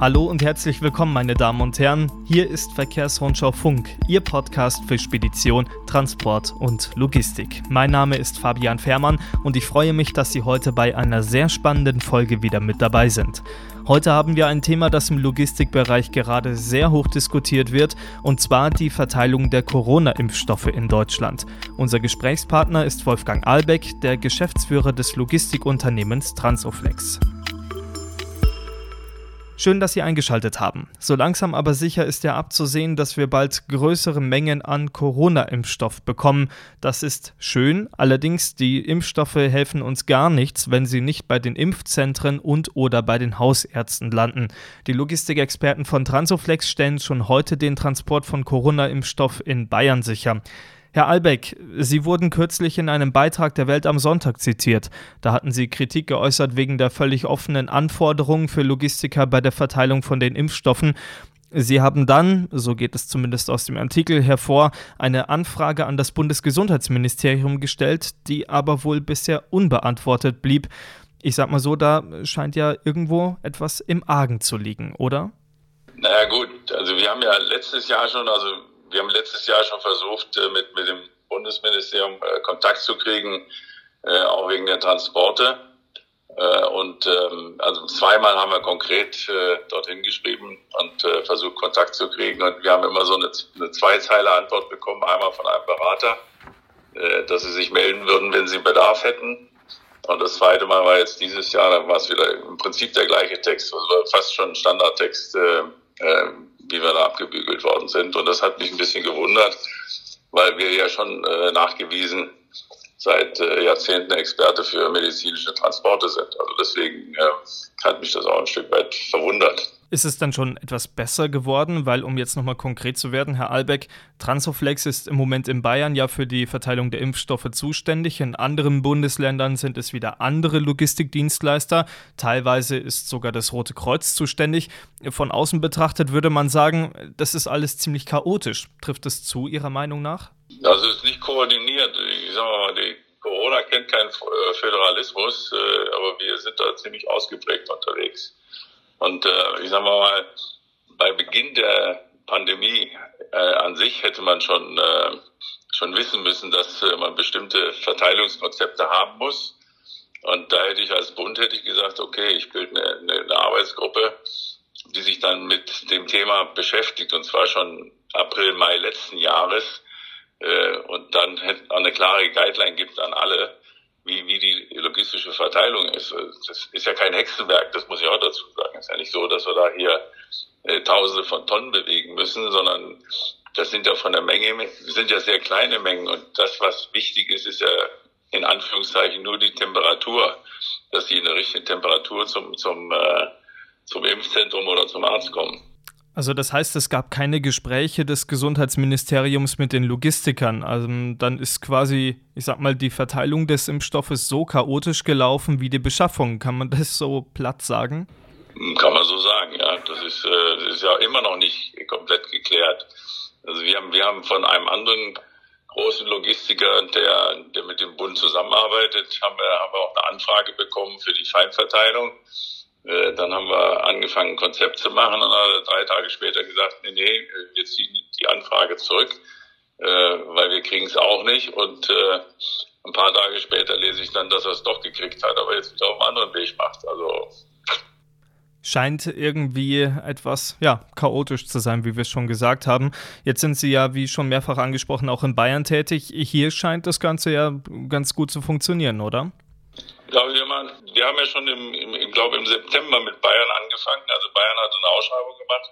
Hallo und herzlich willkommen, meine Damen und Herren. Hier ist Verkehrsrundschau Funk, Ihr Podcast für Spedition, Transport und Logistik. Mein Name ist Fabian Fährmann und ich freue mich, dass Sie heute bei einer sehr spannenden Folge wieder mit dabei sind. Heute haben wir ein Thema, das im Logistikbereich gerade sehr hoch diskutiert wird, und zwar die Verteilung der Corona-Impfstoffe in Deutschland. Unser Gesprächspartner ist Wolfgang Albeck, der Geschäftsführer des Logistikunternehmens Transoflex. Schön, dass Sie eingeschaltet haben. So langsam aber sicher ist ja abzusehen, dass wir bald größere Mengen an Corona-Impfstoff bekommen. Das ist schön, allerdings die Impfstoffe helfen uns gar nichts, wenn sie nicht bei den Impfzentren und oder bei den Hausärzten landen. Die Logistikexperten von Transoflex stellen schon heute den Transport von Corona-Impfstoff in Bayern sicher. Herr Albeck, Sie wurden kürzlich in einem Beitrag der Welt am Sonntag zitiert. Da hatten Sie Kritik geäußert wegen der völlig offenen Anforderungen für Logistiker bei der Verteilung von den Impfstoffen. Sie haben dann, so geht es zumindest aus dem Artikel hervor, eine Anfrage an das Bundesgesundheitsministerium gestellt, die aber wohl bisher unbeantwortet blieb. Ich sag mal so, da scheint ja irgendwo etwas im Argen zu liegen, oder? Naja gut, also wir haben ja letztes Jahr schon, also wir haben letztes Jahr schon versucht, äh, mit, mit dem Bundesministerium äh, Kontakt zu kriegen, äh, auch wegen der Transporte. Und ähm, also zweimal haben wir konkret dorthin geschrieben und versucht, Kontakt zu kriegen. Und wir haben immer so eine, eine Zweizeiler-Antwort bekommen, einmal von einem Berater, dass sie sich melden würden, wenn sie Bedarf hätten. Und das zweite Mal war jetzt dieses Jahr, dann war es wieder im Prinzip der gleiche Text, also fast schon Standardtext, äh, wie wir da abgebügelt worden sind. Und das hat mich ein bisschen gewundert, weil wir ja schon äh, nachgewiesen seit äh, Jahrzehnten Experte für medizinische Transporte sind. Also deswegen äh, hat mich das auch ein Stück weit verwundert. Ist es dann schon etwas besser geworden? Weil, um jetzt nochmal konkret zu werden, Herr Albeck, Transoflex ist im Moment in Bayern ja für die Verteilung der Impfstoffe zuständig. In anderen Bundesländern sind es wieder andere Logistikdienstleister. Teilweise ist sogar das Rote Kreuz zuständig. Von außen betrachtet würde man sagen, das ist alles ziemlich chaotisch. Trifft es zu Ihrer Meinung nach? Also es ist nicht koordiniert. Ich sag mal, die Corona kennt keinen äh, Föderalismus, äh, aber wir sind da ziemlich ausgeprägt unterwegs. Und äh, ich sage mal, bei Beginn der Pandemie an sich hätte man schon, schon wissen müssen, dass man bestimmte Verteilungskonzepte haben muss. Und da hätte ich als Bund hätte ich gesagt, okay, ich bilde eine, eine Arbeitsgruppe, die sich dann mit dem Thema beschäftigt, und zwar schon April, Mai letzten Jahres, äh, und dann eine klare Guideline gibt an alle, wie, wie die logistische Verteilung ist. Das ist ja kein Hexenwerk, das muss ich auch dazu sagen. Es ist ja nicht so, dass wir da hier äh, Tausende von Tonnen bewegen müssen, sondern das sind ja von der Menge, sind ja sehr kleine Mengen und das, was wichtig ist, ist ja in Anführungszeichen nur die Temperatur, dass sie in der richtigen Temperatur zum, zum, äh, zum Impfzentrum oder zum Arzt kommen. Also das heißt, es gab keine Gespräche des Gesundheitsministeriums mit den Logistikern. Also dann ist quasi, ich sag mal, die Verteilung des Impfstoffes so chaotisch gelaufen wie die Beschaffung. Kann man das so platt sagen? Kann man so sagen, ja. Das ist, äh, das ist ja immer noch nicht komplett geklärt. Also wir haben, wir haben von einem anderen großen Logistiker, der, der mit dem Bund zusammenarbeitet, haben wir, haben wir auch eine Anfrage bekommen für die Feinverteilung. Äh, dann haben wir angefangen, ein Konzept zu machen und dann drei Tage später gesagt, nee, nee, wir ziehen die Anfrage zurück, äh, weil wir kriegen es auch nicht. Und äh, ein paar Tage später lese ich dann, dass er es doch gekriegt hat, aber jetzt wieder auf einem anderen Weg macht. Also scheint irgendwie etwas ja, chaotisch zu sein, wie wir es schon gesagt haben. Jetzt sind Sie ja, wie schon mehrfach angesprochen, auch in Bayern tätig. Hier scheint das Ganze ja ganz gut zu funktionieren, oder? Wir haben ja schon im, im, ich glaube im September mit Bayern angefangen. Also Bayern hat eine Ausschreibung gemacht,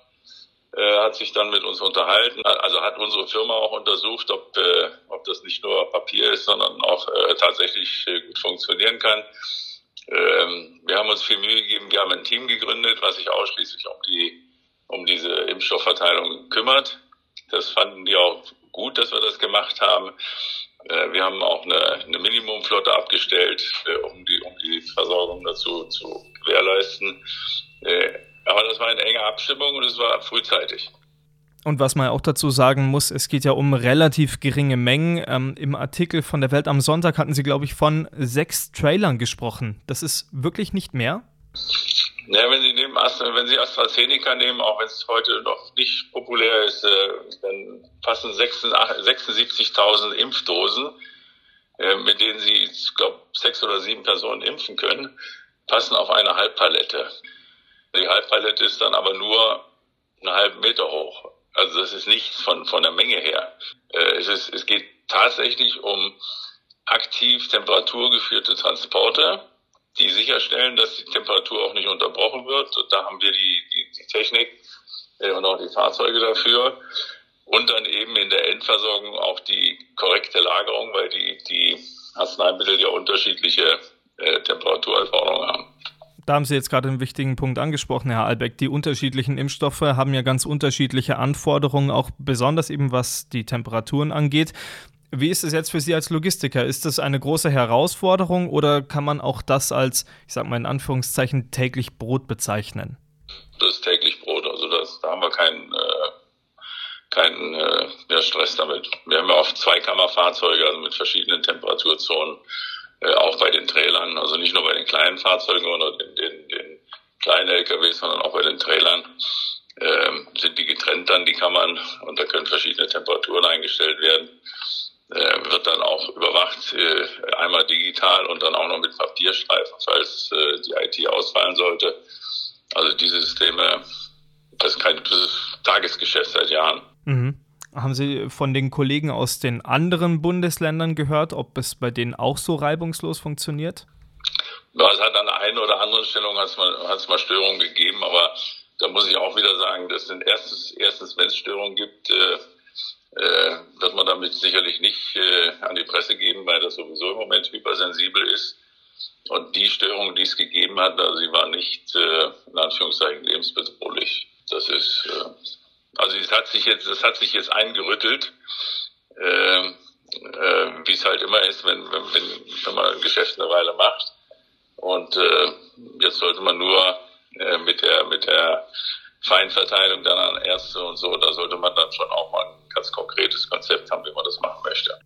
äh, hat sich dann mit uns unterhalten, also hat unsere Firma auch untersucht, ob, äh, ob das nicht nur Papier ist, sondern auch äh, tatsächlich äh, gut funktionieren kann. Ähm, wir haben uns viel Mühe gegeben, wir haben ein Team gegründet, was sich ausschließlich um die um diese Impfstoffverteilung kümmert. Das fanden die auch gut, dass wir das gemacht haben. Äh, wir haben auch eine, eine Minimumflotte abgestellt, äh, um, die, um die Versorgung dazu zu gewährleisten. Äh, aber das war eine enge Abstimmung und es war frühzeitig. Und was man auch dazu sagen muss, es geht ja um relativ geringe Mengen. Ähm, Im Artikel von der Welt am Sonntag hatten Sie, glaube ich, von sechs Trailern gesprochen. Das ist wirklich nicht mehr? Ja, wenn Sie nehmen, wenn Sie AstraZeneca nehmen, auch wenn es heute noch nicht populär ist, äh, dann passen 76.000 Impfdosen, äh, mit denen Sie, ich glaube, sechs oder sieben Personen impfen können, passen auf eine Halbpalette. Die Halbpalette ist dann aber nur einen halben Meter hoch. Also das ist nichts von, von der Menge her. Äh, es, ist, es geht tatsächlich um aktiv temperaturgeführte Transporte die sicherstellen, dass die Temperatur auch nicht unterbrochen wird. Und da haben wir die, die, die Technik äh, und auch die Fahrzeuge dafür. Und dann eben in der Endversorgung auch die korrekte Lagerung, weil die, die Arzneimittel ja unterschiedliche äh, Temperaturanforderungen haben. Da haben Sie jetzt gerade einen wichtigen Punkt angesprochen, Herr Albeck. Die unterschiedlichen Impfstoffe haben ja ganz unterschiedliche Anforderungen, auch besonders eben was die Temperaturen angeht. Wie ist es jetzt für Sie als Logistiker? Ist das eine große Herausforderung oder kann man auch das als, ich sag mal in Anführungszeichen, täglich Brot bezeichnen? Das ist täglich Brot, also das, da haben wir keinen äh, keinen äh, ja, Stress damit. Wir haben ja oft Zweikammerfahrzeuge, also mit verschiedenen Temperaturzonen, äh, auch bei den Trailern, also nicht nur bei den kleinen Fahrzeugen oder den, den, den kleinen LKWs, sondern auch bei den Trailern. Ähm, sind die getrennt dann, die Kammern, und da können verschiedene Temperaturen eingestellt werden äh, wird dann auch überwacht, äh, einmal digital und dann auch noch mit Papierstreifen, falls äh, die IT ausfallen sollte. Also diese Systeme, das ist kein das ist Tagesgeschäft seit Jahren. Mhm. Haben Sie von den Kollegen aus den anderen Bundesländern gehört, ob es bei denen auch so reibungslos funktioniert? Ja, es hat an der einen oder anderen Stellung hat's mal, hat's mal Störungen gegeben, aber da muss ich auch wieder sagen, das sind erstens, erstens wenn es Störungen gibt, äh, äh, wird man damit sicherlich nicht äh, an die Presse geben, weil das sowieso im Moment hypersensibel ist. Und die Störung, die es gegeben hat, also sie war nicht äh, in Anführungszeichen lebensbedrohlich. Das ist äh, also es hat sich jetzt, es hat sich jetzt eingerüttelt, äh, äh, wie es halt immer ist, wenn, wenn, wenn, wenn man ein Geschäft eine Weile macht. Und äh, jetzt sollte man nur äh, mit der mit der Feinverteilung dann an Ärzte und so, da sollte man dann schon auch mal ein ganz konkretes Konzept haben, wie man das machen möchte.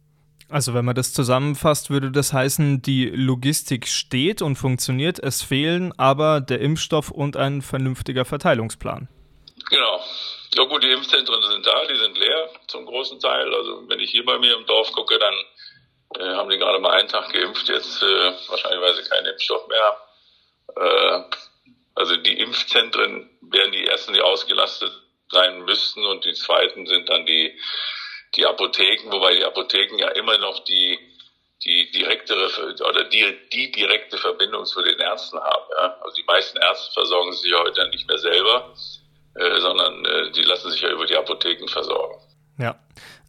Also wenn man das zusammenfasst, würde das heißen, die Logistik steht und funktioniert, es fehlen aber der Impfstoff und ein vernünftiger Verteilungsplan. Genau. Ja gut, die Impfzentren sind da, die sind leer zum großen Teil. Also wenn ich hier bei mir im Dorf gucke, dann äh, haben die gerade mal einen Tag geimpft, jetzt äh, wahrscheinlich, weil sie keinen Impfstoff mehr haben. Äh, also die Impfzentren werden die ersten, die ausgelastet sein müssten und die zweiten sind dann die, die Apotheken, wobei die Apotheken ja immer noch die, die direktere oder die, die direkte Verbindung zu den Ärzten haben. Ja? Also die meisten Ärzte versorgen sich ja heute nicht mehr selber, äh, sondern äh, die lassen sich ja über die Apotheken versorgen. Ja.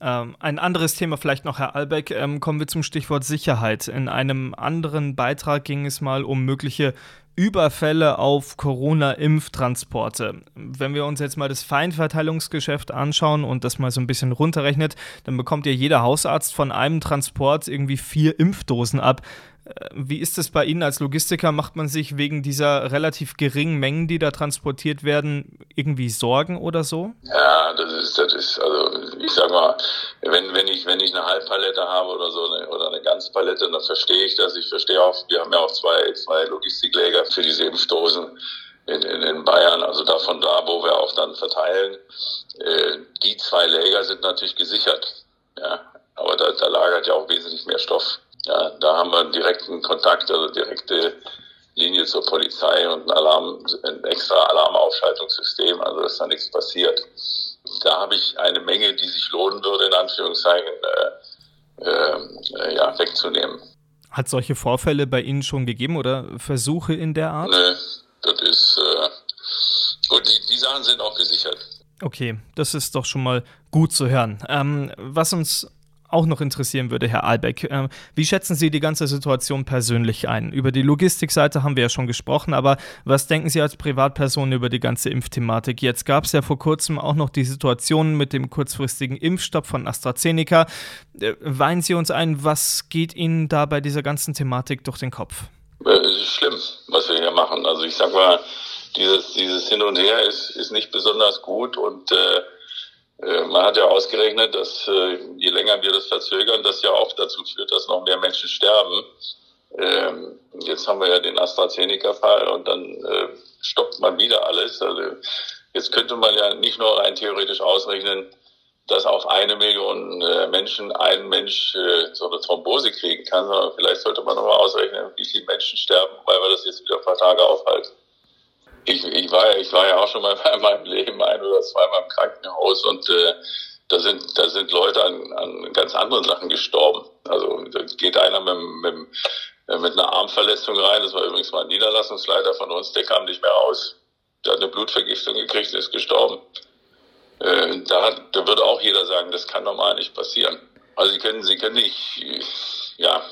Ähm, ein anderes Thema vielleicht noch, Herr Albeck, ähm, kommen wir zum Stichwort Sicherheit. In einem anderen Beitrag ging es mal um mögliche Überfälle auf Corona-Impftransporte. Wenn wir uns jetzt mal das Feinverteilungsgeschäft anschauen und das mal so ein bisschen runterrechnet, dann bekommt ja jeder Hausarzt von einem Transport irgendwie vier Impfdosen ab. Äh, wie ist es bei Ihnen als Logistiker? Macht man sich wegen dieser relativ geringen Mengen, die da transportiert werden, irgendwie Sorgen oder so? Ja, das ist, das ist, also ich sag mal, wenn, wenn ich, wenn ich eine Halbpalette habe oder so eine, oder eine Ganzpalette, dann verstehe ich das. Ich verstehe auch, wir haben ja auch zwei, zwei Logistikläger für diese Impfdosen in, in, in Bayern, also davon da, wo wir auch dann verteilen. Äh, die zwei Läger sind natürlich gesichert. Ja, aber da, da lagert ja auch wesentlich mehr Stoff. Ja, da haben wir einen direkten Kontakt, also direkte Linie zur Polizei und ein Alarm, ein extra Alarmaufschaltungssystem, also dass da nichts passiert. Da habe ich eine Menge, die sich lohnen würde, in Anführungszeichen, äh, äh, ja, wegzunehmen. Hat solche Vorfälle bei Ihnen schon gegeben oder Versuche in der Art? Nö, das ist, äh, gut, die, die Sachen sind auch gesichert. Okay, das ist doch schon mal gut zu hören. Ähm, was uns auch noch interessieren würde, Herr Albeck. Ähm, wie schätzen Sie die ganze Situation persönlich ein? Über die Logistikseite haben wir ja schon gesprochen, aber was denken Sie als Privatperson über die ganze Impfthematik? Jetzt gab es ja vor kurzem auch noch die Situation mit dem kurzfristigen Impfstopp von AstraZeneca. Äh, weinen Sie uns ein, was geht Ihnen da bei dieser ganzen Thematik durch den Kopf? Äh, es ist schlimm, was wir hier machen. Also ich sag mal, dieses, dieses Hin und Her ist, ist nicht besonders gut und äh, äh, man hat ja ausgerechnet, dass äh, je länger wir das verzögern, das ja auch dazu führt, dass noch mehr Menschen sterben. Ähm, jetzt haben wir ja den AstraZeneca-Fall und dann äh, stoppt man wieder alles. Also jetzt könnte man ja nicht nur rein theoretisch ausrechnen, dass auf eine Million äh, Menschen ein Mensch äh, so eine Thrombose kriegen kann, sondern vielleicht sollte man nochmal ausrechnen, wie viele Menschen sterben, weil wir das jetzt wieder ein paar Tage aufhalten. Ich, ich, war, ich war ja auch schon mal in meinem Leben ein oder zweimal im Krankenhaus und äh, da sind, da sind Leute an, an ganz anderen Sachen gestorben. Also da geht einer mit, mit, mit einer Armverletzung rein, das war übrigens mal ein Niederlassungsleiter von uns, der kam nicht mehr raus. Der hat eine Blutvergiftung gekriegt, ist gestorben. Äh, da, hat, da würde auch jeder sagen, das kann normal nicht passieren. Also Sie können, Sie können nicht, ja,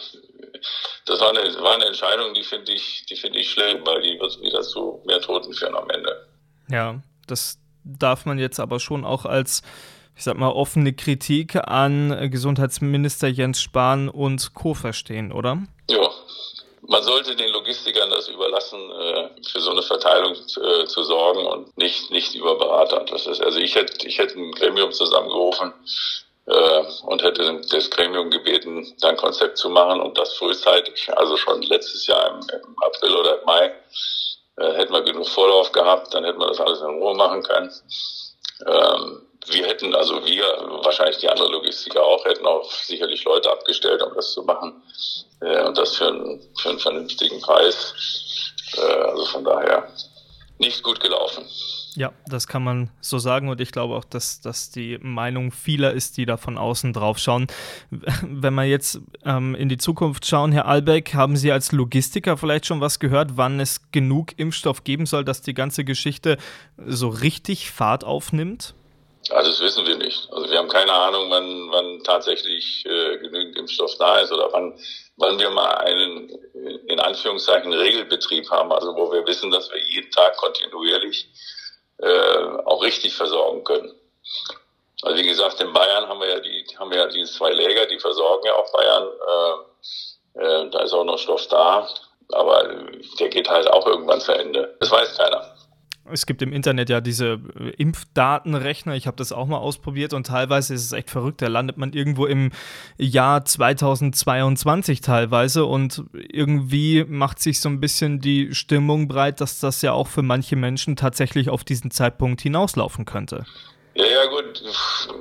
das war eine, war eine Entscheidung, die finde ich, die finde ich schlimm, weil die wird wieder zu mehr Toten führen am Ende. Ja, das darf man jetzt aber schon auch als ich sag mal, offene Kritik an Gesundheitsminister Jens Spahn und Co. verstehen, oder? Ja, man sollte den Logistikern das überlassen, äh, für so eine Verteilung äh, zu sorgen und nicht, nicht über Berater. Das ist, also ich hätte, ich hätte ein Gremium zusammengerufen äh, und hätte das Gremium gebeten, da ein Konzept zu machen und das frühzeitig, also schon letztes Jahr im, im April oder im Mai, äh, hätten wir genug Vorlauf gehabt, dann hätten wir das alles in Ruhe machen können. Ähm, wir hätten, also wir, wahrscheinlich die anderen Logistiker auch, hätten auch sicherlich Leute abgestellt, um das zu machen. Äh, und das für einen, für einen vernünftigen Preis. Äh, also von daher nicht gut gelaufen. Ja, das kann man so sagen und ich glaube auch, dass das die Meinung vieler ist, die da von außen drauf schauen. Wenn wir jetzt ähm, in die Zukunft schauen, Herr Albeck, haben Sie als Logistiker vielleicht schon was gehört, wann es genug Impfstoff geben soll, dass die ganze Geschichte so richtig Fahrt aufnimmt? Also das wissen wir nicht. Also wir haben keine Ahnung, wann, wann tatsächlich äh, genügend Impfstoff da ist oder wann, wann wir mal einen in Anführungszeichen Regelbetrieb haben, also wo wir wissen, dass wir jeden Tag kontinuierlich äh, auch richtig versorgen können. Also wie gesagt, in Bayern haben wir ja die haben wir ja die zwei Läger, die versorgen ja auch Bayern. Äh, äh, da ist auch noch Stoff da, aber der geht halt auch irgendwann zu Ende. Das weiß keiner es gibt im Internet ja diese äh, Impfdatenrechner. Ich habe das auch mal ausprobiert und teilweise ist es echt verrückt. Da landet man irgendwo im Jahr 2022 teilweise und irgendwie macht sich so ein bisschen die Stimmung breit, dass das ja auch für manche Menschen tatsächlich auf diesen Zeitpunkt hinauslaufen könnte. Ja, ja, gut.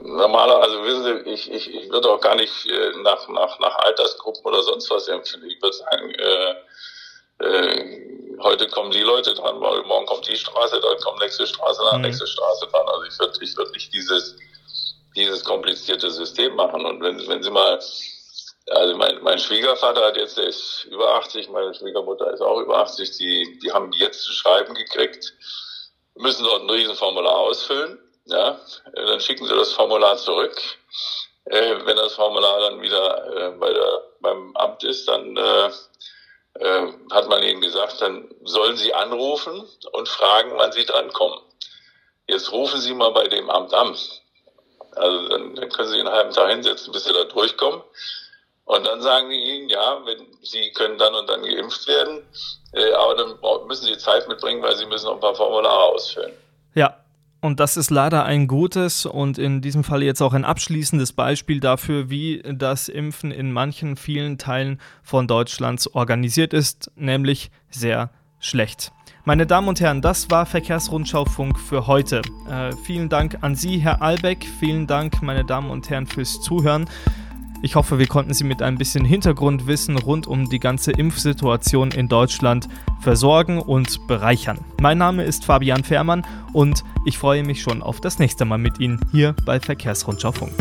Normaler, also wissen Sie, ich, ich, ich würde auch gar nicht äh, nach, nach, nach Altersgruppen oder sonst was empfinden. Ich würde sagen, äh, äh, heute kommen die Leute dran, weil morgen kommt die Straße, dann kommt nächste Straße, dann mhm. nächste Straße dran. Also ich würde ich würd nicht dieses, dieses komplizierte System machen. Und wenn, wenn Sie mal, also mein, mein Schwiegervater hat jetzt, der ist über 80, meine Schwiegermutter ist auch über 80, die, die haben jetzt zu schreiben gekriegt, müssen dort ein Riesenformular ausfüllen, ja, dann schicken sie das Formular zurück. Äh, wenn das Formular dann wieder äh, bei der, beim Amt ist, dann äh, äh, hat man ihnen gesagt, dann sollen sie anrufen und fragen, wann sie drankommen. Jetzt rufen Sie mal bei dem Amt an. Also dann, dann können Sie einen halben Tag hinsetzen, bis Sie da durchkommen. Und dann sagen die Ihnen, ja, wenn Sie können dann und dann geimpft werden, äh, aber dann müssen Sie Zeit mitbringen, weil Sie müssen noch ein paar Formulare ausfüllen. Ja, und das ist leider ein gutes und in diesem Fall jetzt auch ein abschließendes Beispiel dafür, wie das Impfen in manchen vielen Teilen von Deutschlands organisiert ist, nämlich sehr schlecht. Meine Damen und Herren, das war Verkehrsrundschaufunk für heute. Äh, vielen Dank an Sie, Herr Albeck. Vielen Dank, meine Damen und Herren, fürs Zuhören. Ich hoffe, wir konnten Sie mit ein bisschen Hintergrundwissen rund um die ganze Impfsituation in Deutschland versorgen und bereichern. Mein Name ist Fabian Fährmann und ich freue mich schon auf das nächste Mal mit Ihnen hier bei Verkehrsrundschau Funk.